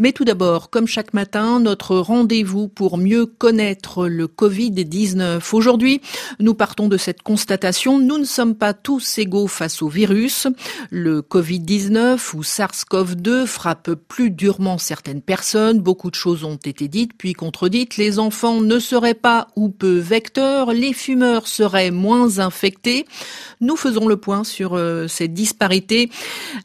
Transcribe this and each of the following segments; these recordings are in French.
Mais tout d'abord, comme chaque matin, notre rendez-vous pour mieux connaître le Covid-19. Aujourd'hui, nous partons de cette constatation. Nous ne sommes pas tous égaux face au virus. Le Covid-19 ou SARS-CoV-2 frappe plus durement certaines personnes. Beaucoup de choses ont été dites puis contredites. Les enfants ne seraient pas ou peu vecteurs. Les fumeurs seraient moins infectés. Nous faisons le point sur euh, cette disparité.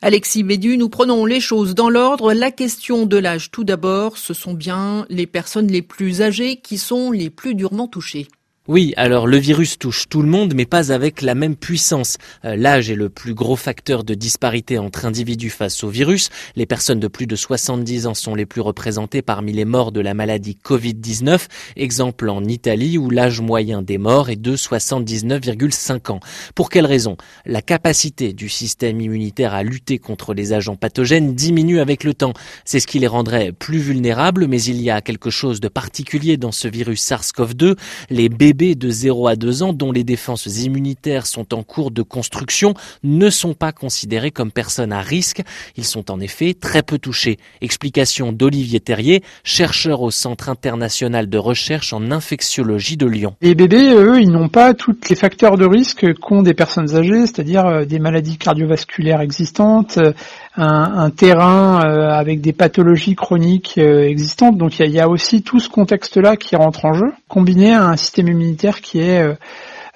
Alexis Bédu, nous prenons les choses dans l'ordre. La question de tout d'abord, ce sont bien les personnes les plus âgées qui sont les plus durement touchées. Oui, alors le virus touche tout le monde, mais pas avec la même puissance. Euh, l'âge est le plus gros facteur de disparité entre individus face au virus. Les personnes de plus de 70 ans sont les plus représentées parmi les morts de la maladie Covid-19. Exemple en Italie où l'âge moyen des morts est de 79,5 ans. Pour quelle raison? La capacité du système immunitaire à lutter contre les agents pathogènes diminue avec le temps. C'est ce qui les rendrait plus vulnérables, mais il y a quelque chose de particulier dans ce virus SARS-CoV-2. Les bébés de 0 à 2 ans dont les défenses immunitaires sont en cours de construction ne sont pas considérés comme personnes à risque. Ils sont en effet très peu touchés. Explication d'Olivier Terrier, chercheur au Centre international de recherche en infectiologie de Lyon. Les bébés, eux, ils n'ont pas tous les facteurs de risque qu'ont des personnes âgées, c'est-à-dire euh, des maladies cardiovasculaires existantes, euh, un, terrain euh, avec des pathologies chroniques existantes. Donc il y, a, aussi tout ce contexte-là qui rentre en jeu, combiné à un système immunitaire qui est euh,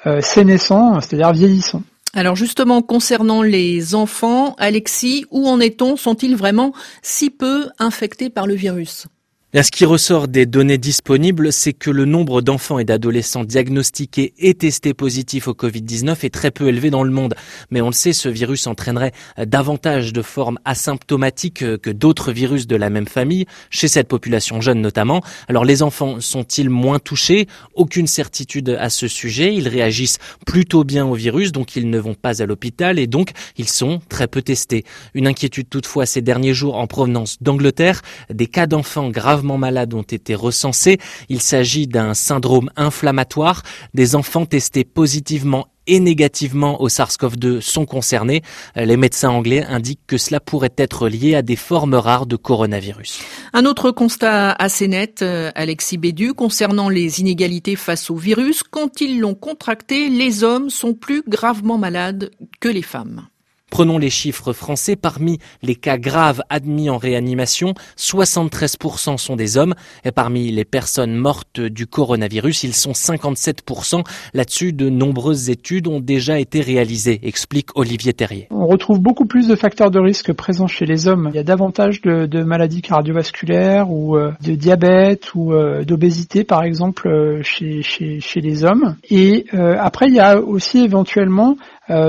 euh, sénescent, c'est-à-dire vieillissant. Alors justement, concernant les enfants, Alexis, où en est-on? Sont-ils vraiment si peu infectés par le virus? Ce qui ressort des données disponibles, c'est que le nombre d'enfants et d'adolescents diagnostiqués et testés positifs au Covid-19 est très peu élevé dans le monde. Mais on le sait, ce virus entraînerait davantage de formes asymptomatiques que d'autres virus de la même famille, chez cette population jeune notamment. Alors les enfants sont-ils moins touchés? Aucune certitude à ce sujet. Ils réagissent plutôt bien au virus, donc ils ne vont pas à l'hôpital et donc ils sont très peu testés. Une inquiétude toutefois ces derniers jours en provenance d'Angleterre, des cas d'enfants graves malades ont été recensés. Il s'agit d'un syndrome inflammatoire. Des enfants testés positivement et négativement au SARS-CoV-2 sont concernés. Les médecins anglais indiquent que cela pourrait être lié à des formes rares de coronavirus. Un autre constat assez net, euh, Alexis Bédu, concernant les inégalités face au virus. Quand ils l'ont contracté, les hommes sont plus gravement malades que les femmes. Prenons les chiffres français. Parmi les cas graves admis en réanimation, 73% sont des hommes. Et parmi les personnes mortes du coronavirus, ils sont 57%. Là-dessus, de nombreuses études ont déjà été réalisées, explique Olivier Terrier. On retrouve beaucoup plus de facteurs de risque présents chez les hommes. Il y a davantage de, maladies cardiovasculaires ou euh, de diabète ou euh, d'obésité, par exemple, euh, chez, les hommes. Et après, il y a aussi éventuellement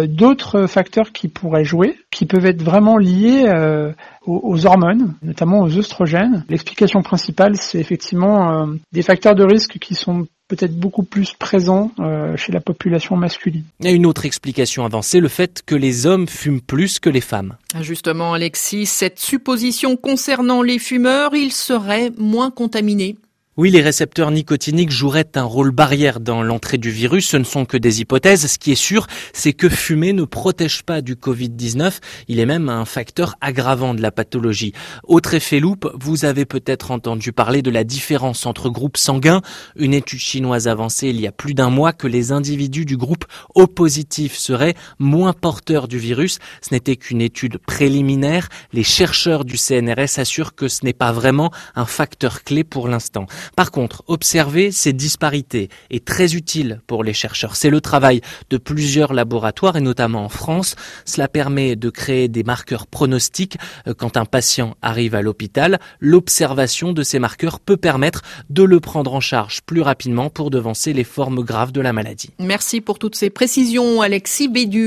d'autres facteurs qui pourraient jouer, qui peuvent être vraiment liés euh, aux, hormones, notamment aux oestrogènes. L'explication principale, c'est effectivement des facteurs de risque qui sont peut-être beaucoup plus présents euh, chez la population masculine. Il y a une autre explication avancée, le fait que les hommes fument plus que les femmes. Ah, justement, Alexis, cette supposition concernant les fumeurs, ils seraient moins contaminés oui, les récepteurs nicotiniques joueraient un rôle barrière dans l'entrée du virus. Ce ne sont que des hypothèses. Ce qui est sûr, c'est que fumer ne protège pas du Covid-19. Il est même un facteur aggravant de la pathologie. Autre effet loupe, vous avez peut-être entendu parler de la différence entre groupes sanguins. Une étude chinoise avancée il y a plus d'un mois que les individus du groupe O positif seraient moins porteurs du virus. Ce n'était qu'une étude préliminaire. Les chercheurs du CNRS assurent que ce n'est pas vraiment un facteur clé pour l'instant. Par contre, observer ces disparités est très utile pour les chercheurs. C'est le travail de plusieurs laboratoires et notamment en France. Cela permet de créer des marqueurs pronostiques euh, quand un patient arrive à l'hôpital. L'observation de ces marqueurs peut permettre de le prendre en charge plus rapidement pour devancer les formes graves de la maladie. Merci pour toutes ces précisions, Alexis Bédu.